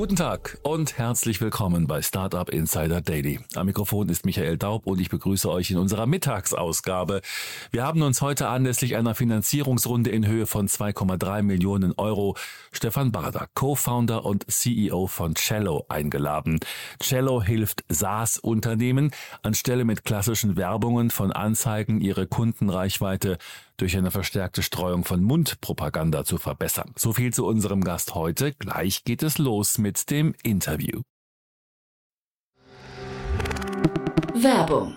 Guten Tag und herzlich willkommen bei Startup Insider Daily. Am Mikrofon ist Michael Daub und ich begrüße euch in unserer Mittagsausgabe. Wir haben uns heute anlässlich einer Finanzierungsrunde in Höhe von 2,3 Millionen Euro Stefan Barder, Co-Founder und CEO von Cello eingeladen. Cello hilft SaaS-Unternehmen anstelle mit klassischen Werbungen von Anzeigen ihre Kundenreichweite durch eine verstärkte Streuung von Mundpropaganda zu verbessern. So viel zu unserem Gast heute. Gleich geht es los mit dem Interview. Werbung.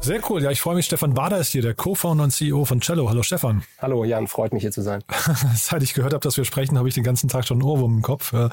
Sehr cool. Ja, ich freue mich. Stefan Bader ist hier, der Co-Founder und CEO von Cello. Hallo Stefan. Hallo Jan, freut mich hier zu sein. Seit ich gehört habe, dass wir sprechen, habe ich den ganzen Tag schon einen Ohrwurm im Kopf. Äh,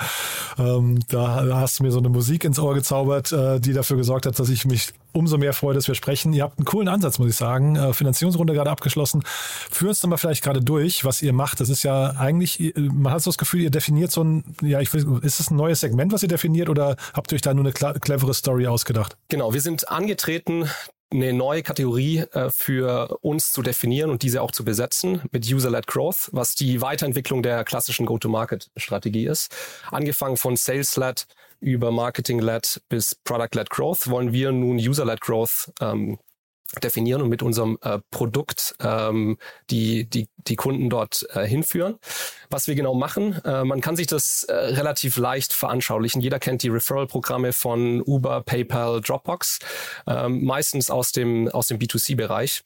ähm, da hast du mir so eine Musik ins Ohr gezaubert, äh, die dafür gesorgt hat, dass ich mich umso mehr freue, dass wir sprechen. Ihr habt einen coolen Ansatz, muss ich sagen. Äh, Finanzierungsrunde gerade abgeschlossen. Führ uns doch mal vielleicht gerade durch, was ihr macht. Das ist ja eigentlich, man hat so das Gefühl, ihr definiert so ein, ja, ich will, ist es ein neues Segment, was ihr definiert oder habt ihr euch da nur eine clevere Story ausgedacht? Genau, wir sind angetreten, eine neue Kategorie äh, für uns zu definieren und diese auch zu besetzen mit User-led Growth, was die Weiterentwicklung der klassischen Go-to-Market-Strategie ist. Angefangen von Sales-led über Marketing-led bis Product-led Growth wollen wir nun User-led Growth ähm, definieren und mit unserem äh, Produkt ähm, die, die, die Kunden dort äh, hinführen. Was wir genau machen, äh, man kann sich das äh, relativ leicht veranschaulichen. Jeder kennt die Referral-Programme von Uber, PayPal, Dropbox, ähm, meistens aus dem, aus dem B2C-Bereich.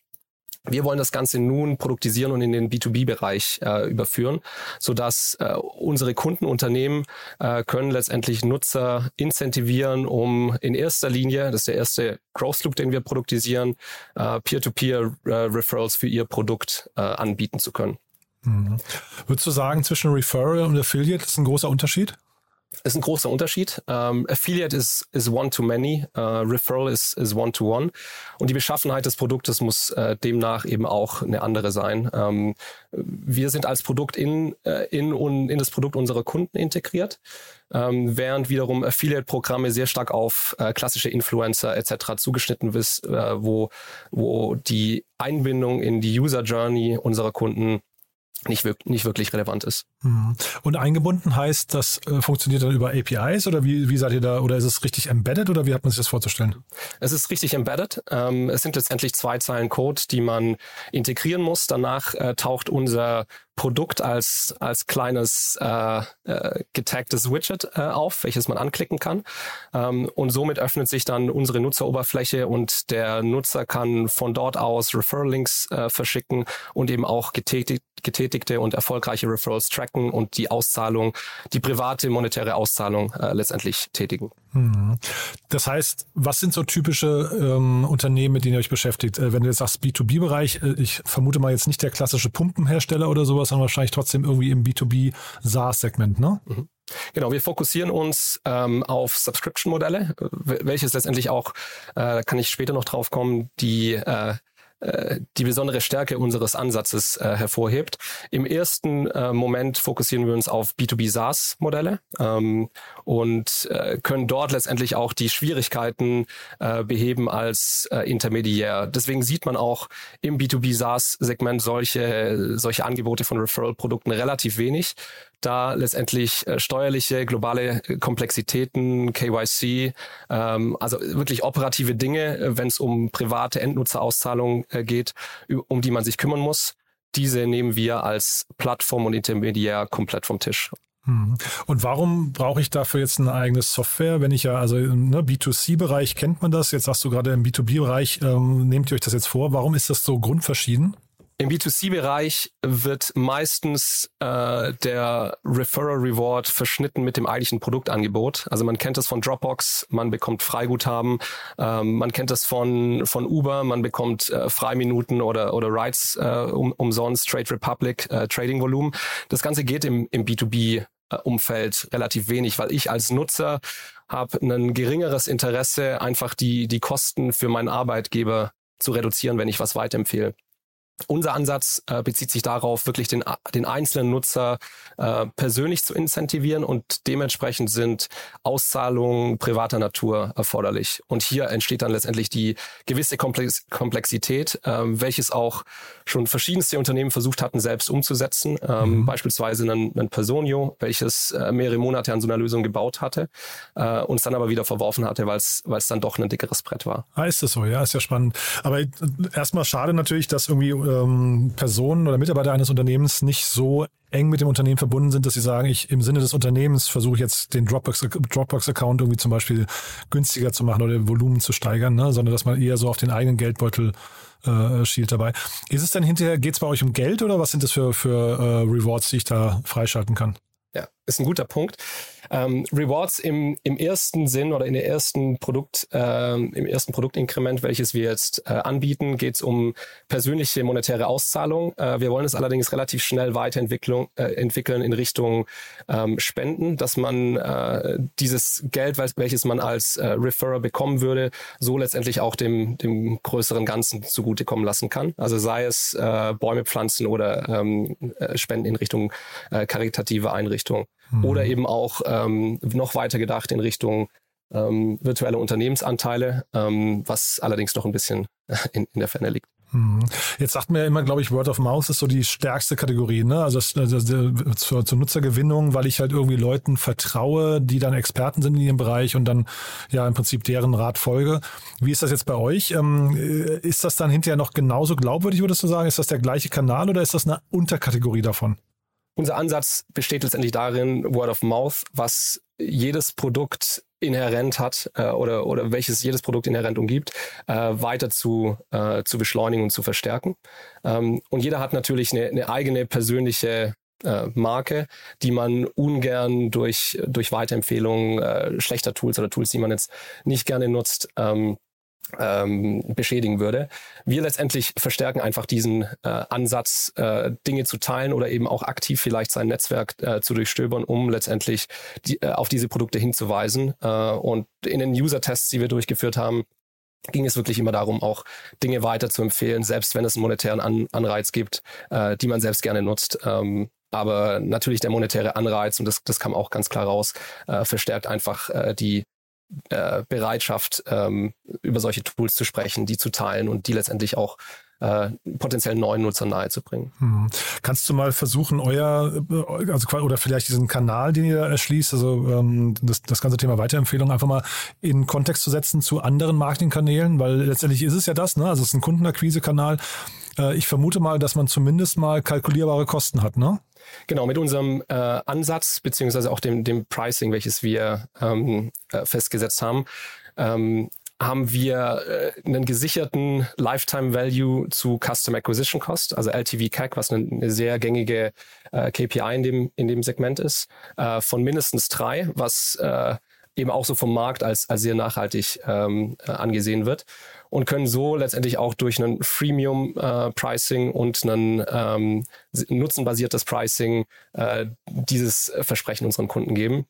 Wir wollen das Ganze nun produktisieren und in den B2B-Bereich äh, überführen, sodass äh, unsere Kundenunternehmen äh, können letztendlich Nutzer incentivieren, um in erster Linie, das ist der erste Growth Loop, den wir produktisieren, äh, Peer-to-Peer-Referrals äh, für ihr Produkt äh, anbieten zu können. Mhm. Würdest du sagen, zwischen Referral und Affiliate ist ein großer Unterschied? Ist ein großer Unterschied. Um, Affiliate ist is one to many, uh, Referral ist is one to one. Und die Beschaffenheit des Produktes muss uh, demnach eben auch eine andere sein. Um, wir sind als Produkt in, uh, in, in das Produkt unserer Kunden integriert, um, während wiederum Affiliate-Programme sehr stark auf uh, klassische Influencer etc. zugeschnitten ist, uh, wo, wo die Einbindung in die User Journey unserer Kunden nicht, nicht wirklich relevant ist. Mhm. Und eingebunden heißt, das äh, funktioniert dann über APIs oder wie, wie seid ihr da, oder ist es richtig embedded oder wie hat man sich das vorzustellen? Es ist richtig embedded. Ähm, es sind letztendlich zwei Zeilen Code, die man integrieren muss. Danach äh, taucht unser Produkt als, als kleines äh, äh, getagtes Widget äh, auf, welches man anklicken kann. Ähm, und somit öffnet sich dann unsere Nutzeroberfläche und der Nutzer kann von dort aus Referral-Links äh, verschicken und eben auch getätigt, getätigte und erfolgreiche Referrals tracken und die Auszahlung, die private monetäre Auszahlung äh, letztendlich tätigen. Mhm. Das heißt, was sind so typische ähm, Unternehmen, mit denen ihr euch beschäftigt? Äh, wenn du jetzt sagst B2B-Bereich, äh, ich vermute mal jetzt nicht der klassische Pumpenhersteller oder sowas, sondern wahrscheinlich trotzdem irgendwie im B2B-SaaS-Segment, ne? Mhm. Genau, wir fokussieren uns ähm, auf Subscription-Modelle, welches letztendlich auch, äh, kann ich später noch drauf kommen, die äh, äh, die besondere Stärke unseres Ansatzes äh, hervorhebt. Im ersten äh, Moment fokussieren wir uns auf B2B SaaS-Modelle ähm, und äh, können dort letztendlich auch die Schwierigkeiten äh, beheben als äh, Intermediär. Deswegen sieht man auch im B2B SaaS-Segment solche, solche Angebote von Referral-Produkten relativ wenig. Da letztendlich äh, steuerliche, globale äh, Komplexitäten, KYC, ähm, also wirklich operative Dinge, äh, wenn es um private Endnutzerauszahlungen geht, um die man sich kümmern muss. Diese nehmen wir als Plattform und Intermediär komplett vom Tisch. Hm. Und warum brauche ich dafür jetzt eine eigene Software, wenn ich ja, also im ne, B2C-Bereich kennt man das, jetzt sagst du gerade im B2B-Bereich, ähm, nehmt ihr euch das jetzt vor, warum ist das so grundverschieden? Im B2C-Bereich wird meistens äh, der Referral Reward verschnitten mit dem eigentlichen Produktangebot. Also man kennt das von Dropbox, man bekommt Freiguthaben, ähm, man kennt das von, von Uber, man bekommt äh, Freiminuten oder, oder Rides äh, um, umsonst, Trade Republic, äh, Trading Volumen. Das Ganze geht im, im B2B Umfeld relativ wenig, weil ich als Nutzer habe ein geringeres Interesse, einfach die, die Kosten für meinen Arbeitgeber zu reduzieren, wenn ich was weiterempfehle. Unser Ansatz äh, bezieht sich darauf, wirklich den, den einzelnen Nutzer äh, persönlich zu incentivieren und dementsprechend sind Auszahlungen privater Natur erforderlich. Und hier entsteht dann letztendlich die gewisse Komplex Komplexität, äh, welches auch schon verschiedenste Unternehmen versucht hatten, selbst umzusetzen. Ähm, mhm. Beispielsweise ein, ein Personio, welches äh, mehrere Monate an so einer Lösung gebaut hatte, äh, uns dann aber wieder verworfen hatte, weil es dann doch ein dickeres Brett war. Ah, ist das so, ja, ist ja spannend. Aber äh, erstmal schade natürlich, dass irgendwie ähm, Personen oder Mitarbeiter eines Unternehmens nicht so eng mit dem Unternehmen verbunden sind, dass sie sagen, ich im Sinne des Unternehmens versuche jetzt den Dropbox-Account Dropbox irgendwie zum Beispiel günstiger zu machen oder Volumen zu steigern, ne? sondern dass man eher so auf den eigenen Geldbeutel äh, schielt dabei. Ist es denn hinterher, geht es bei euch um Geld oder was sind das für, für äh, Rewards, die ich da freischalten kann? Ja, ist ein guter Punkt. Ähm, Rewards im, im ersten Sinn oder in der ersten Produkt, ähm, im ersten Produktinkrement, welches wir jetzt äh, anbieten, geht es um persönliche monetäre Auszahlung. Äh, wir wollen es allerdings relativ schnell weiterentwickeln äh, entwickeln in Richtung ähm, Spenden, dass man äh, dieses Geld, welches man als äh, Referrer bekommen würde, so letztendlich auch dem, dem größeren Ganzen zugutekommen lassen kann. Also sei es äh, Bäume pflanzen oder ähm, äh, Spenden in Richtung äh, karitative Einrichtungen. Mhm. Oder eben auch ähm, noch weiter gedacht in Richtung ähm, virtuelle Unternehmensanteile, ähm, was allerdings noch ein bisschen in, in der Ferne liegt. Mhm. Jetzt sagt mir ja immer, glaube ich, Word of Mouth ist so die stärkste Kategorie, ne? Also, das, also zur, zur, Nutzergewinnung, weil ich halt irgendwie Leuten vertraue, die dann Experten sind in ihrem Bereich und dann ja im Prinzip deren Rat folge. Wie ist das jetzt bei euch? Ähm, äh, ist das dann hinterher noch genauso glaubwürdig, würdest du sagen? Ist das der gleiche Kanal oder ist das eine Unterkategorie davon? Unser Ansatz besteht letztendlich darin, Word of Mouth, was jedes Produkt inhärent hat äh, oder, oder welches jedes Produkt inhärent umgibt, äh, weiter zu, äh, zu beschleunigen und zu verstärken. Ähm, und jeder hat natürlich eine, eine eigene persönliche äh, Marke, die man ungern durch, durch Weiterempfehlungen äh, schlechter Tools oder Tools, die man jetzt nicht gerne nutzt, ähm, ähm, beschädigen würde. Wir letztendlich verstärken einfach diesen äh, Ansatz, äh, Dinge zu teilen oder eben auch aktiv vielleicht sein Netzwerk äh, zu durchstöbern, um letztendlich die, äh, auf diese Produkte hinzuweisen. Äh, und in den User-Tests, die wir durchgeführt haben, ging es wirklich immer darum, auch Dinge weiter zu empfehlen, selbst wenn es einen monetären An Anreiz gibt, äh, die man selbst gerne nutzt. Ähm, aber natürlich der monetäre Anreiz, und das, das kam auch ganz klar raus, äh, verstärkt einfach äh, die, äh, Bereitschaft, ähm, über solche Tools zu sprechen, die zu teilen und die letztendlich auch äh, potenziellen neuen Nutzern nahezubringen. Hm. Kannst du mal versuchen, euer, äh, also oder vielleicht diesen Kanal, den ihr erschließt, also ähm, das, das ganze Thema Weiterempfehlung einfach mal in Kontext zu setzen zu anderen Marketingkanälen, weil letztendlich ist es ja das, ne? Also es ist ein Kundenakquisekanal. Äh, ich vermute mal, dass man zumindest mal kalkulierbare Kosten hat, ne? Genau, mit unserem äh, Ansatz beziehungsweise auch dem, dem Pricing, welches wir ähm, äh, festgesetzt haben, ähm, haben wir äh, einen gesicherten Lifetime Value zu Custom Acquisition Cost, also LTV CAC, was eine, eine sehr gängige äh, KPI in dem, in dem Segment ist, äh, von mindestens drei, was äh, eben auch so vom Markt als, als sehr nachhaltig ähm, äh, angesehen wird und können so letztendlich auch durch ein Freemium-Pricing äh, und ein ähm, nutzenbasiertes Pricing äh, dieses Versprechen unseren Kunden geben.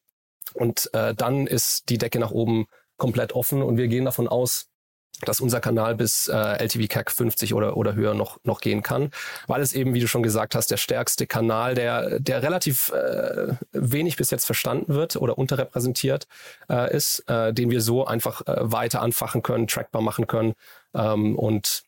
Und äh, dann ist die Decke nach oben komplett offen und wir gehen davon aus, dass unser Kanal bis äh, LTV CAC 50 oder, oder höher noch, noch gehen kann, weil es eben, wie du schon gesagt hast, der stärkste Kanal, der, der relativ äh, wenig bis jetzt verstanden wird oder unterrepräsentiert äh, ist, äh, den wir so einfach äh, weiter anfachen können, trackbar machen können ähm, und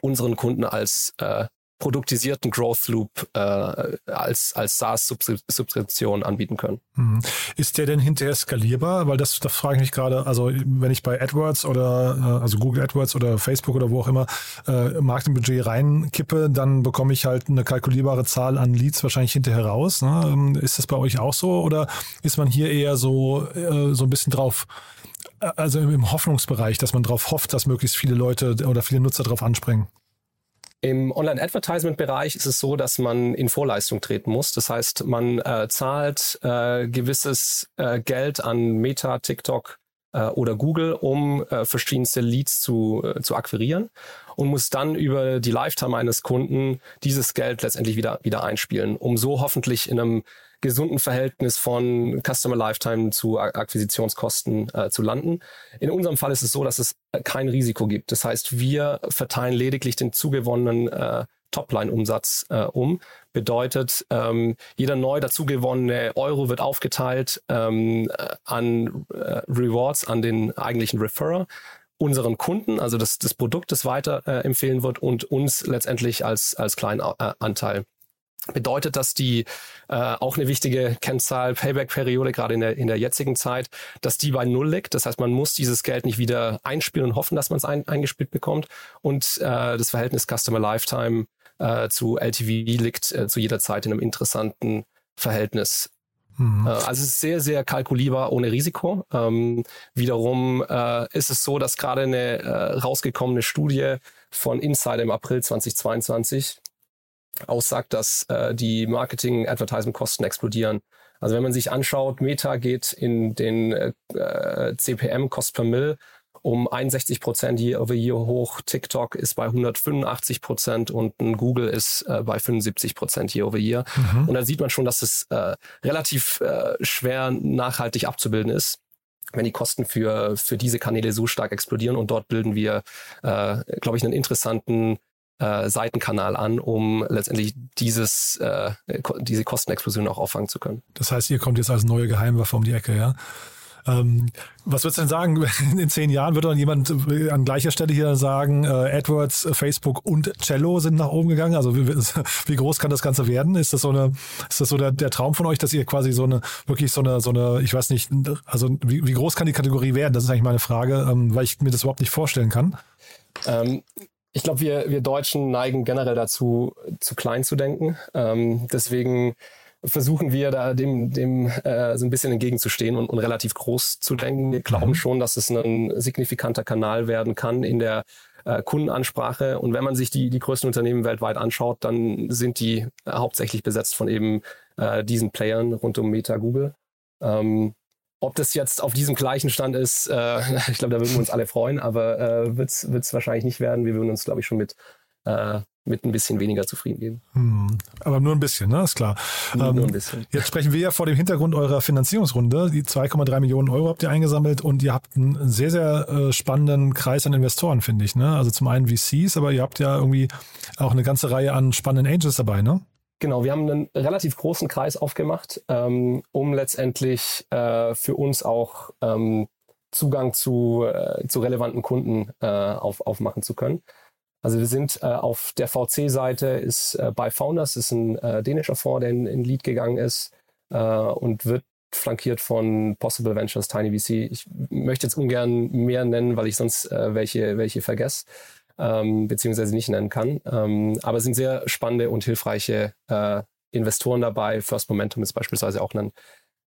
unseren Kunden als äh, produktisierten Growth Loop äh, als, als SaaS-Subskription anbieten können. Mhm. Ist der denn hinterher skalierbar? Weil das, das frage ich mich gerade, also wenn ich bei AdWords oder äh, also Google AdWords oder Facebook oder wo auch immer äh, Marketingbudget reinkippe, dann bekomme ich halt eine kalkulierbare Zahl an Leads wahrscheinlich hinterher raus. Ne? Ähm, ist das bei euch auch so oder ist man hier eher so, äh, so ein bisschen drauf äh, also im Hoffnungsbereich, dass man darauf hofft, dass möglichst viele Leute oder viele Nutzer darauf anspringen? Im Online-Advertisement-Bereich ist es so, dass man in Vorleistung treten muss. Das heißt, man äh, zahlt äh, gewisses äh, Geld an Meta, TikTok äh, oder Google, um äh, verschiedenste Leads zu, äh, zu akquirieren und muss dann über die Lifetime eines Kunden dieses Geld letztendlich wieder, wieder einspielen, um so hoffentlich in einem gesunden Verhältnis von Customer Lifetime zu Akquisitionskosten äh, zu landen. In unserem Fall ist es so, dass es äh, kein Risiko gibt. Das heißt, wir verteilen lediglich den zugewonnenen äh, Topline-Umsatz äh, um. Bedeutet, ähm, jeder neu dazugewonnene Euro wird aufgeteilt ähm, äh, an äh, Rewards, an den eigentlichen Referrer unseren Kunden, also das, das Produkt, das weiter äh, empfehlen wird und uns letztendlich als, als kleinen Anteil bedeutet dass die äh, auch eine wichtige Kennzahl Payback-Periode gerade in der in der jetzigen Zeit, dass die bei null liegt. Das heißt, man muss dieses Geld nicht wieder einspielen und hoffen, dass man es ein, eingespielt bekommt. Und äh, das Verhältnis Customer Lifetime äh, zu LTV liegt äh, zu jeder Zeit in einem interessanten Verhältnis. Mhm. Äh, also es ist sehr, sehr kalkulierbar ohne Risiko. Ähm, wiederum äh, ist es so, dass gerade eine äh, rausgekommene Studie von Insider im April 2022 aussagt, dass äh, die Marketing-Advertising-Kosten explodieren. Also wenn man sich anschaut, Meta geht in den äh, CPM, Cost per Mill, um 61 Prozent year over year hoch. TikTok ist bei 185 Prozent und Google ist äh, bei 75 Prozent year over year. Mhm. Und da sieht man schon, dass es äh, relativ äh, schwer nachhaltig abzubilden ist wenn die Kosten für, für diese Kanäle so stark explodieren. Und dort bilden wir, äh, glaube ich, einen interessanten äh, Seitenkanal an, um letztendlich dieses, äh, diese Kostenexplosion auch auffangen zu können. Das heißt, ihr kommt jetzt als neue Geheimwaffe um die Ecke, ja? Ähm, was würdest du denn sagen, in zehn Jahren wird dann jemand äh, an gleicher Stelle hier sagen, äh, AdWords, Facebook und Cello sind nach oben gegangen? Also wie, wie, groß kann das Ganze werden? Ist das so eine, ist das so der, der, Traum von euch, dass ihr quasi so eine, wirklich so eine, so eine, ich weiß nicht, also wie, wie groß kann die Kategorie werden? Das ist eigentlich meine Frage, ähm, weil ich mir das überhaupt nicht vorstellen kann. Ähm, ich glaube, wir, wir Deutschen neigen generell dazu, zu klein zu denken. Ähm, deswegen versuchen wir da dem, dem äh, so ein bisschen entgegenzustehen und, und relativ groß zu denken. Wir glauben mhm. schon, dass es ein signifikanter Kanal werden kann in der äh, Kundenansprache. Und wenn man sich die, die größten Unternehmen weltweit anschaut, dann sind die hauptsächlich besetzt von eben äh, diesen Playern rund um Meta, Google. Ähm, ob das jetzt auf diesem gleichen Stand ist, äh, ich glaube, da würden wir uns alle freuen, aber äh, wird es wahrscheinlich nicht werden. Wir würden uns, glaube ich, schon mit, äh, mit ein bisschen weniger zufrieden geben. Hm, aber nur ein bisschen, ne? Ist klar. Nur, ähm, nur ein bisschen. Jetzt sprechen wir ja vor dem Hintergrund eurer Finanzierungsrunde. Die 2,3 Millionen Euro habt ihr eingesammelt und ihr habt einen sehr, sehr äh, spannenden Kreis an Investoren, finde ich. Ne? Also zum einen VCs, aber ihr habt ja irgendwie auch eine ganze Reihe an spannenden Angels dabei, ne? Genau, wir haben einen relativ großen Kreis aufgemacht, ähm, um letztendlich äh, für uns auch ähm, Zugang zu, äh, zu relevanten Kunden äh, auf, aufmachen zu können. Also wir sind äh, auf der VC-Seite ist äh, bei Founders, ist ein äh, dänischer Fonds, der in, in Lead gegangen ist und wird flankiert von Possible Ventures, Tiny VC. Ich möchte jetzt ungern mehr nennen, weil ich sonst welche, welche vergesse ähm, beziehungsweise nicht nennen kann. Ähm, aber es sind sehr spannende und hilfreiche äh, Investoren dabei. First Momentum ist beispielsweise auch ein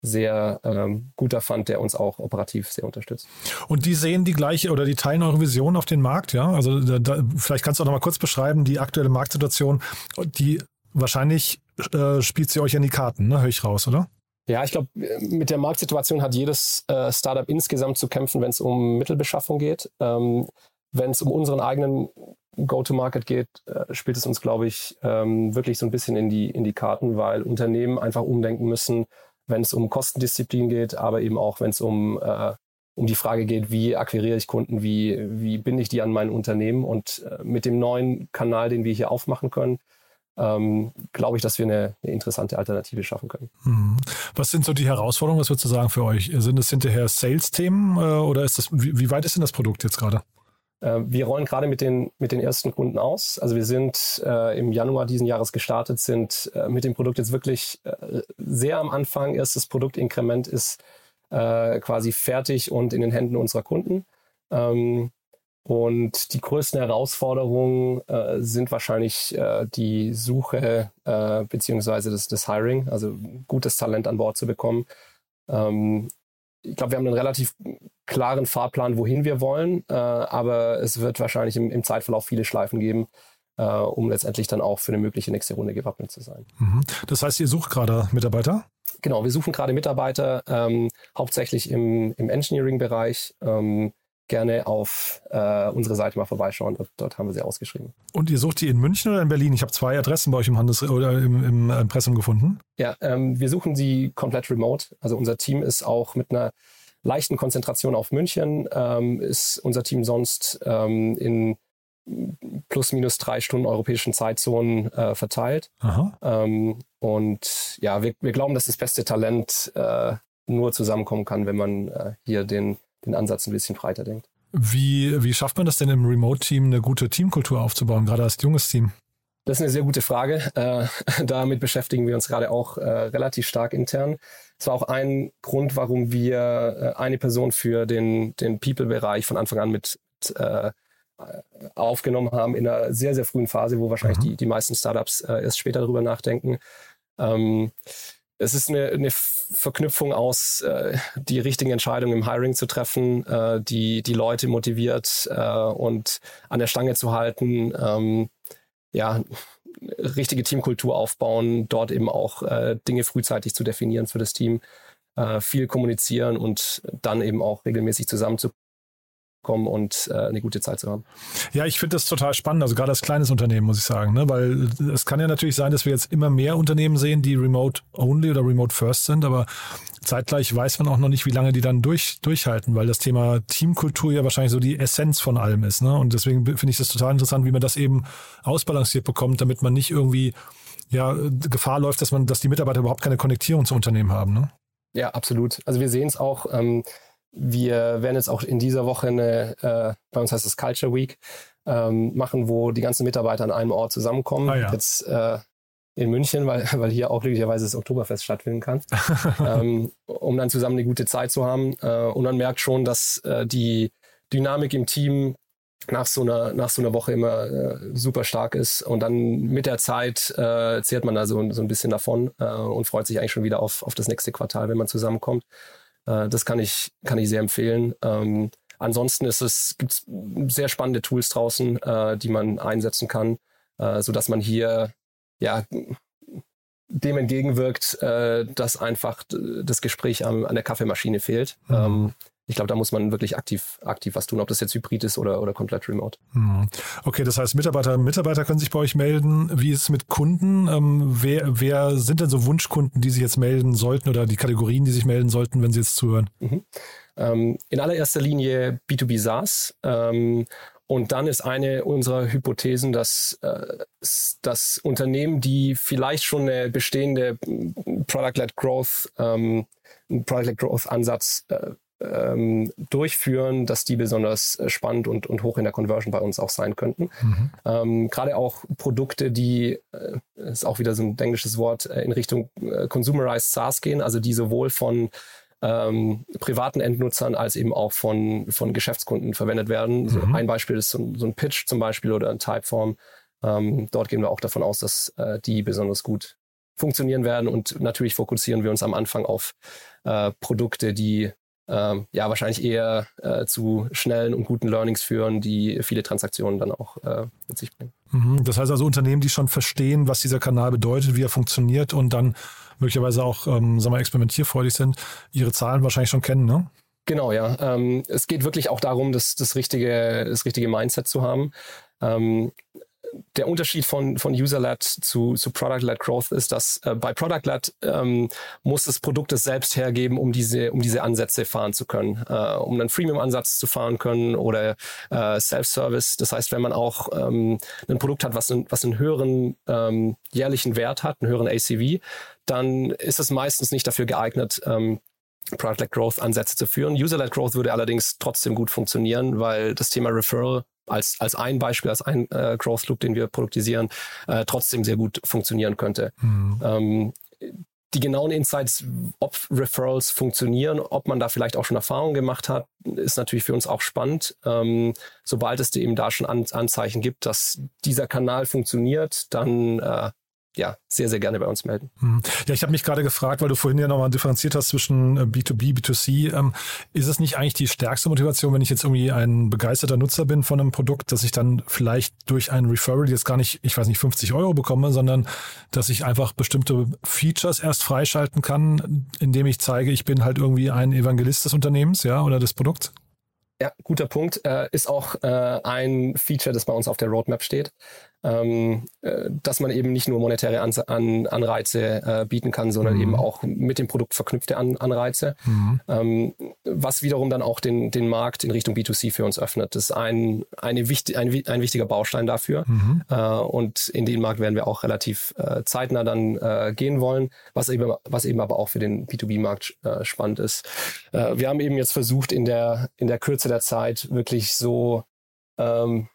sehr ähm, guter Fund, der uns auch operativ sehr unterstützt. Und die sehen die gleiche oder die teilen eure Vision auf den Markt, ja? Also da, da, vielleicht kannst du auch noch mal kurz beschreiben, die aktuelle Marktsituation, die wahrscheinlich äh, spielt sie euch in die Karten, ne? Höre ich raus, oder? Ja, ich glaube, mit der Marktsituation hat jedes äh, Startup insgesamt zu kämpfen, wenn es um Mittelbeschaffung geht. Ähm, wenn es um unseren eigenen Go-to-Market geht, äh, spielt es uns, glaube ich, ähm, wirklich so ein bisschen in die, in die Karten, weil Unternehmen einfach umdenken müssen, wenn es um Kostendisziplin geht, aber eben auch, wenn es um, äh, um die Frage geht, wie akquiriere ich Kunden, wie, wie binde ich die an mein Unternehmen. Und äh, mit dem neuen Kanal, den wir hier aufmachen können, ähm, glaube ich, dass wir eine, eine, interessante Alternative schaffen können. Mhm. Was sind so die Herausforderungen, was würdest du sagen für euch? Sind es hinterher Sales-Themen äh, oder ist das, wie, wie weit ist denn das Produkt jetzt gerade? Äh, wir rollen gerade mit den, mit den ersten Kunden aus. Also wir sind äh, im Januar diesen Jahres gestartet, sind äh, mit dem Produkt jetzt wirklich äh, sehr am Anfang. Erstes Produktinkrement ist äh, quasi fertig und in den Händen unserer Kunden. Ähm, und die größten Herausforderungen äh, sind wahrscheinlich die Suche beziehungsweise das, das Hiring, also gutes Talent an Bord zu bekommen. Ähm, ich glaube, wir haben einen relativ klaren Fahrplan, wohin wir wollen, äh, aber es wird wahrscheinlich im, im, Zeitverlauf viele Schleifen geben, äh, um letztendlich dann auch für eine mögliche nächste Runde gewappnet zu sein. Mhm. Das heißt, ihr sucht gerade Mitarbeiter? Genau, wir suchen gerade Mitarbeiter, ähm, hauptsächlich im, im Engineering-Bereich. Ähm, gerne auf äh, unsere Seite mal vorbeischauen. Dort, dort, haben wir sie ausgeschrieben. Und ihr sucht die in München oder in Berlin? Ich habe zwei Adressen bei euch im Handels oder im, im Impressum gefunden. Ja, ähm, wir suchen sie komplett remote. Also unser Team ist auch mit einer leichten Konzentration auf München. Ähm, ist unser Team sonst ähm, in plus minus drei Stunden europäischen Zeitzonen äh, verteilt. Ähm, und ja, wir, wir, glauben, dass das beste Talent äh, nur zusammenkommen kann, wenn man äh, hier den den Ansatz ein bisschen breiter denkt. Wie, wie schafft man das denn im Remote-Team, eine gute Teamkultur aufzubauen, gerade als junges Team? Das ist eine sehr gute Frage. Äh, damit beschäftigen wir uns gerade auch äh, relativ stark intern. Es war auch ein Grund, warum wir äh, eine Person für den, den People-Bereich von Anfang an mit äh, aufgenommen haben in einer sehr, sehr frühen Phase, wo wahrscheinlich mhm. die, die meisten Startups äh, erst später darüber nachdenken. Ähm, es ist eine, eine Verknüpfung aus, äh, die richtigen Entscheidungen im Hiring zu treffen, äh, die, die Leute motiviert äh, und an der Stange zu halten, ähm, ja, richtige Teamkultur aufbauen, dort eben auch äh, Dinge frühzeitig zu definieren für das Team, äh, viel kommunizieren und dann eben auch regelmäßig zusammenzukommen kommen und äh, eine gute Zeit zu haben. Ja, ich finde das total spannend, also gerade als kleines Unternehmen, muss ich sagen, ne? weil es kann ja natürlich sein, dass wir jetzt immer mehr Unternehmen sehen, die remote only oder remote first sind, aber zeitgleich weiß man auch noch nicht, wie lange die dann durch, durchhalten, weil das Thema Teamkultur ja wahrscheinlich so die Essenz von allem ist. Ne? Und deswegen finde ich das total interessant, wie man das eben ausbalanciert bekommt, damit man nicht irgendwie ja, Gefahr läuft, dass man, dass die Mitarbeiter überhaupt keine Konnektierung zum Unternehmen haben. Ne? Ja, absolut. Also wir sehen es auch. Ähm, wir werden jetzt auch in dieser Woche eine, äh, bei uns heißt es Culture Week, ähm, machen, wo die ganzen Mitarbeiter an einem Ort zusammenkommen. Ah, ja. Jetzt äh, in München, weil, weil hier auch glücklicherweise das Oktoberfest stattfinden kann, ähm, um dann zusammen eine gute Zeit zu haben. Äh, und man merkt schon, dass äh, die Dynamik im Team nach so einer, nach so einer Woche immer äh, super stark ist. Und dann mit der Zeit äh, zehrt man da so, so ein bisschen davon äh, und freut sich eigentlich schon wieder auf, auf das nächste Quartal, wenn man zusammenkommt. Äh, das kann ich, kann ich sehr empfehlen. Ähm, ansonsten ist es, gibt es sehr spannende Tools draußen, äh, die man einsetzen kann, äh, sodass man hier ja dem entgegenwirkt, äh, dass einfach das Gespräch am, an der Kaffeemaschine fehlt. Mhm. Ähm, ich glaube, da muss man wirklich aktiv, aktiv was tun, ob das jetzt hybrid ist oder, oder komplett remote. Hm. Okay, das heißt, Mitarbeiter, Mitarbeiter können sich bei euch melden. Wie ist es mit Kunden? Ähm, wer, wer sind denn so Wunschkunden, die sich jetzt melden sollten oder die Kategorien, die sich melden sollten, wenn sie jetzt zuhören? Mhm. Ähm, in allererster Linie B2B SaaS. Ähm, und dann ist eine unserer Hypothesen, dass, äh, dass Unternehmen, die vielleicht schon eine bestehende Product-led Growth, ähm, Product-led Growth Ansatz äh, ähm, durchführen, dass die besonders äh, spannend und, und hoch in der Conversion bei uns auch sein könnten. Mhm. Ähm, Gerade auch Produkte, die, äh, ist auch wieder so ein englisches Wort, äh, in Richtung äh, Consumerized SaaS gehen, also die sowohl von ähm, privaten Endnutzern als eben auch von, von Geschäftskunden verwendet werden. Mhm. So ein Beispiel ist so, so, ein Pitch zum Beispiel oder ein Typeform. Ähm, dort gehen wir auch davon aus, dass äh, die besonders gut funktionieren werden und natürlich fokussieren wir uns am Anfang auf äh, Produkte, die ähm, ja wahrscheinlich eher äh, zu schnellen und guten Learnings führen, die viele Transaktionen dann auch äh, mit sich bringen. Mhm. Das heißt also Unternehmen, die schon verstehen, was dieser Kanal bedeutet, wie er funktioniert und dann möglicherweise auch, ähm, sagen wir, experimentierfreudig sind, ihre Zahlen wahrscheinlich schon kennen, ne? Genau, ja. Ähm, es geht wirklich auch darum, das, das, richtige, das richtige Mindset zu haben. Ähm, der Unterschied von, von User-led zu, zu Product-led Growth ist, dass äh, bei Product-led ähm, muss das Produkt es selbst hergeben, um diese, um diese Ansätze fahren zu können, äh, um einen Freemium-Ansatz zu fahren können oder äh, Self-Service. Das heißt, wenn man auch ähm, ein Produkt hat, was, ein, was einen höheren ähm, jährlichen Wert hat, einen höheren ACV, dann ist es meistens nicht dafür geeignet, ähm, Product-led Growth-Ansätze zu führen. User-led Growth würde allerdings trotzdem gut funktionieren, weil das Thema Referral als, als ein Beispiel, als ein äh, Growth Loop, den wir produktisieren, äh, trotzdem sehr gut funktionieren könnte. Mhm. Ähm, die genauen Insights, ob Referrals funktionieren, ob man da vielleicht auch schon Erfahrungen gemacht hat, ist natürlich für uns auch spannend. Ähm, sobald es eben da schon An Anzeichen gibt, dass dieser Kanal funktioniert, dann äh, ja, sehr, sehr gerne bei uns melden. Hm. Ja, ich habe mich gerade gefragt, weil du vorhin ja nochmal differenziert hast zwischen B2B, äh, B2C. Ähm, ist es nicht eigentlich die stärkste Motivation, wenn ich jetzt irgendwie ein begeisterter Nutzer bin von einem Produkt, dass ich dann vielleicht durch ein Referral jetzt gar nicht, ich weiß nicht, 50 Euro bekomme, sondern dass ich einfach bestimmte Features erst freischalten kann, indem ich zeige, ich bin halt irgendwie ein Evangelist des Unternehmens, ja, oder des Produkts? Ja, guter Punkt. Äh, ist auch äh, ein Feature, das bei uns auf der Roadmap steht dass man eben nicht nur monetäre An An Anreize äh, bieten kann, sondern mhm. eben auch mit dem Produkt verknüpfte An Anreize, mhm. ähm, was wiederum dann auch den, den Markt in Richtung B2C für uns öffnet. Das ist ein, eine wichtig, ein, ein wichtiger Baustein dafür mhm. äh, und in den Markt werden wir auch relativ äh, zeitnah dann äh, gehen wollen, was eben, was eben aber auch für den B2B-Markt äh, spannend ist. wir haben eben jetzt versucht, in der, in der Kürze der Zeit wirklich so ähm,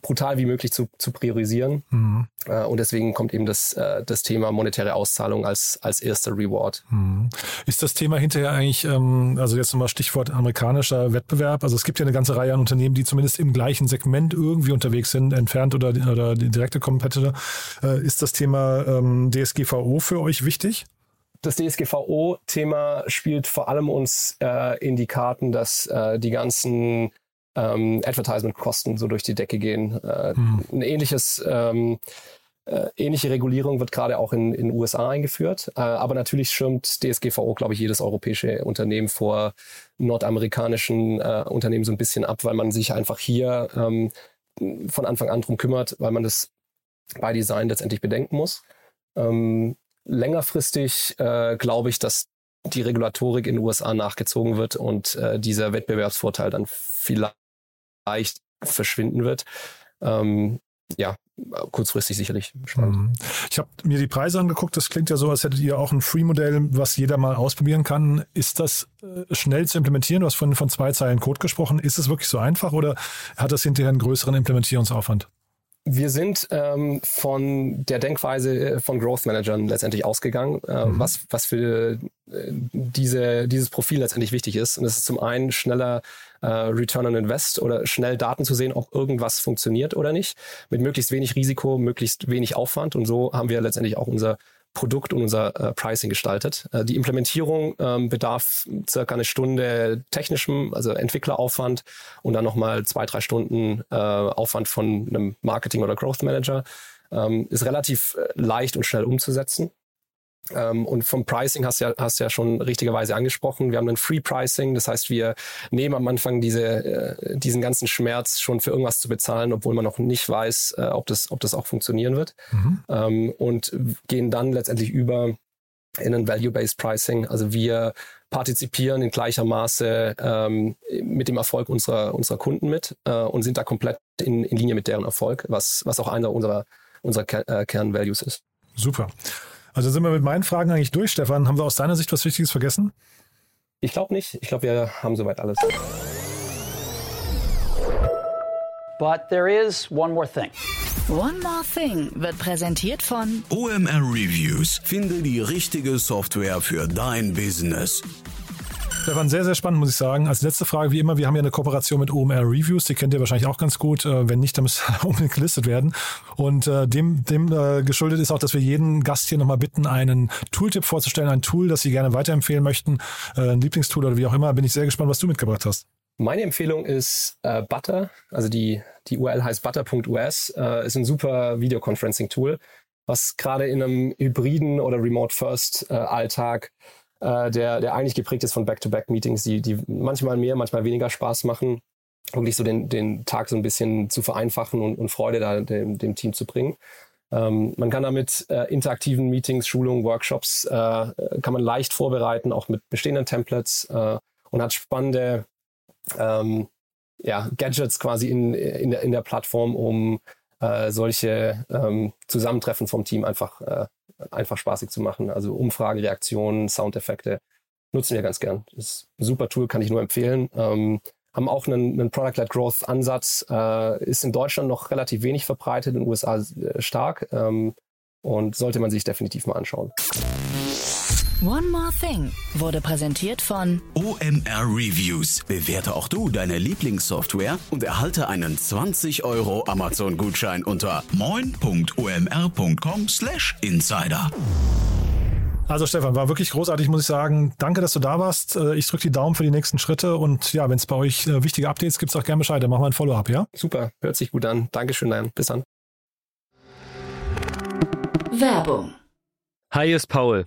brutal wie möglich zu, zu priorisieren. Mhm. Äh, und deswegen kommt eben das, äh, das Thema monetäre Auszahlung als, als erster Reward. Mhm. Ist das Thema hinterher eigentlich, ähm, also jetzt nochmal Stichwort amerikanischer Wettbewerb, also es gibt ja eine ganze Reihe an Unternehmen, die zumindest im gleichen Segment irgendwie unterwegs sind, entfernt oder, oder die direkte Competitor. Äh, ist das Thema ähm, DSGVO für euch wichtig? das DSGVO-Thema spielt vor allem uns äh, in die Karten, dass äh, die ganzen ähm, Advertisement-Kosten so durch die Decke gehen. Äh, hm. Ein ähnliches ähm, äh, ähnliche Regulierung wird gerade auch in den USA eingeführt. Äh, aber natürlich schirmt DSGVO, glaube ich, jedes europäische Unternehmen vor nordamerikanischen äh, Unternehmen so ein bisschen ab, weil man sich einfach hier ähm, von Anfang an drum kümmert, weil man das bei Design letztendlich bedenken muss. Ähm, längerfristig äh, glaube ich, dass die Regulatorik in den USA nachgezogen wird und dieser Wettbewerbsvorteil dann vielleicht leicht verschwinden wird. Ähm, ja, kurzfristig sicherlich spannend. Mhm. Ich habe mir die Preise angeguckt. Das klingt ja so, als hättet ihr auch ein Free-Modell, was jeder mal ausprobieren kann. Ist das äh, schnell zu implementieren? Du hast von, von zwei Zeilen Code gesprochen. Ist es wirklich so einfach oder hat das hinterher einen größeren Implementierungsaufwand? Wir sind ähm, von der Denkweise äh, von Growth Managern letztendlich ausgegangen, äh, mhm. was, was für äh, diese, dieses Profil letztendlich wichtig ist. Und das ist zum einen schneller äh, Return on Invest oder schnell Daten zu sehen, ob irgendwas funktioniert oder nicht, mit möglichst wenig Risiko, möglichst wenig Aufwand. Und so haben wir letztendlich auch unser Produkt und unser äh, Pricing gestaltet. Äh, die Implementierung ähm, bedarf circa eine Stunde technischem, also Entwickleraufwand und dann nochmal zwei, drei Stunden äh, Aufwand von einem Marketing- oder Growth Manager. Ähm, ist relativ äh, leicht und schnell umzusetzen. Ähm, und vom Pricing hast du ja, hast ja schon richtigerweise angesprochen. Wir haben ein Free Pricing, das heißt, wir nehmen am Anfang diese, äh, diesen ganzen Schmerz schon für irgendwas zu bezahlen, obwohl man noch nicht weiß, äh, ob, das, ob das auch funktionieren wird. Mhm. Ähm, und gehen dann letztendlich über in ein Value-Based Pricing. Also wir partizipieren in gleicher Maße ähm, mit dem Erfolg unserer, unserer Kunden mit äh, und sind da komplett in, in Linie mit deren Erfolg, was, was auch einer unserer, unserer Kern-Values ist. Super. Also sind wir mit meinen Fragen eigentlich durch, Stefan. Haben wir aus deiner Sicht was Wichtiges vergessen? Ich glaube nicht. Ich glaube, wir haben soweit alles. But there is one more thing. One More Thing wird präsentiert von OMR Reviews. Finde die richtige Software für dein Business. Stefan, sehr, sehr spannend, muss ich sagen. Als letzte Frage, wie immer, wir haben ja eine Kooperation mit OMR Reviews, die kennt ihr wahrscheinlich auch ganz gut. Äh, wenn nicht, dann muss unbedingt gelistet werden. Und äh, dem, dem äh, geschuldet ist auch, dass wir jeden Gast hier nochmal bitten, einen Tooltip vorzustellen, ein Tool, das Sie gerne weiterempfehlen möchten, ein Lieblingstool oder wie auch immer. Bin ich sehr gespannt, was du mitgebracht hast. Meine Empfehlung ist äh, Butter, also die, die URL heißt butter.us, äh, ist ein super Videoconferencing-Tool, was gerade in einem hybriden oder Remote-First-Alltag äh, äh, der, der eigentlich geprägt ist von Back-to-Back-Meetings, die, die manchmal mehr, manchmal weniger Spaß machen, wirklich so den, den Tag so ein bisschen zu vereinfachen und, und Freude da dem, dem Team zu bringen. Ähm, man kann damit äh, interaktiven Meetings, Schulungen, Workshops, äh, kann man leicht vorbereiten, auch mit bestehenden Templates äh, und hat spannende ähm, ja, Gadgets quasi in, in, der, in der Plattform, um äh, solche ähm, Zusammentreffen vom Team einfach, äh, einfach spaßig zu machen. Also Umfragen, Reaktionen, Soundeffekte. nutzen wir ganz gern. Das ist ein super Tool, kann ich nur empfehlen. Ähm, haben auch einen, einen Product-led Growth-Ansatz, äh, ist in Deutschland noch relativ wenig verbreitet, in den USA äh, stark ähm, und sollte man sich definitiv mal anschauen. One More Thing wurde präsentiert von OMR Reviews. Bewerte auch du deine Lieblingssoftware und erhalte einen 20 Euro Amazon-Gutschein unter moin.omr.com/insider. Also Stefan, war wirklich großartig, muss ich sagen. Danke, dass du da warst. Äh, ich drücke die Daumen für die nächsten Schritte und ja, wenn es bei euch äh, wichtige Updates gibt, auch gerne Bescheid. Dann machen wir ein Follow-up, ja? Super, hört sich gut an. Dankeschön, Dan. Bis dann. Werbung. Hi, ist Paul,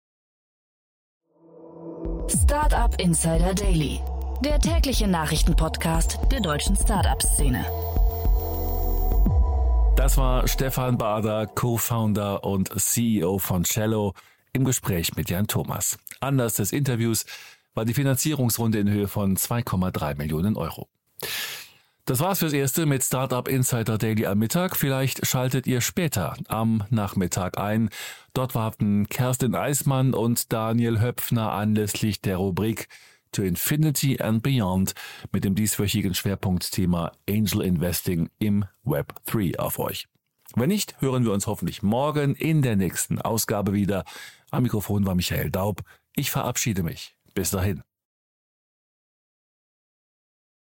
Startup Insider Daily, der tägliche Nachrichtenpodcast der deutschen Startup-Szene. Das war Stefan Bader, Co-Founder und CEO von Cello, im Gespräch mit Jan Thomas. Anlass des Interviews war die Finanzierungsrunde in Höhe von 2,3 Millionen Euro. Das war's fürs Erste mit Startup Insider Daily am Mittag. Vielleicht schaltet ihr später am Nachmittag ein. Dort warten Kerstin Eismann und Daniel Höpfner anlässlich der Rubrik to Infinity and Beyond mit dem dieswöchigen Schwerpunktthema Angel Investing im Web 3 auf euch. Wenn nicht, hören wir uns hoffentlich morgen in der nächsten Ausgabe wieder. Am Mikrofon war Michael Daub. Ich verabschiede mich. Bis dahin.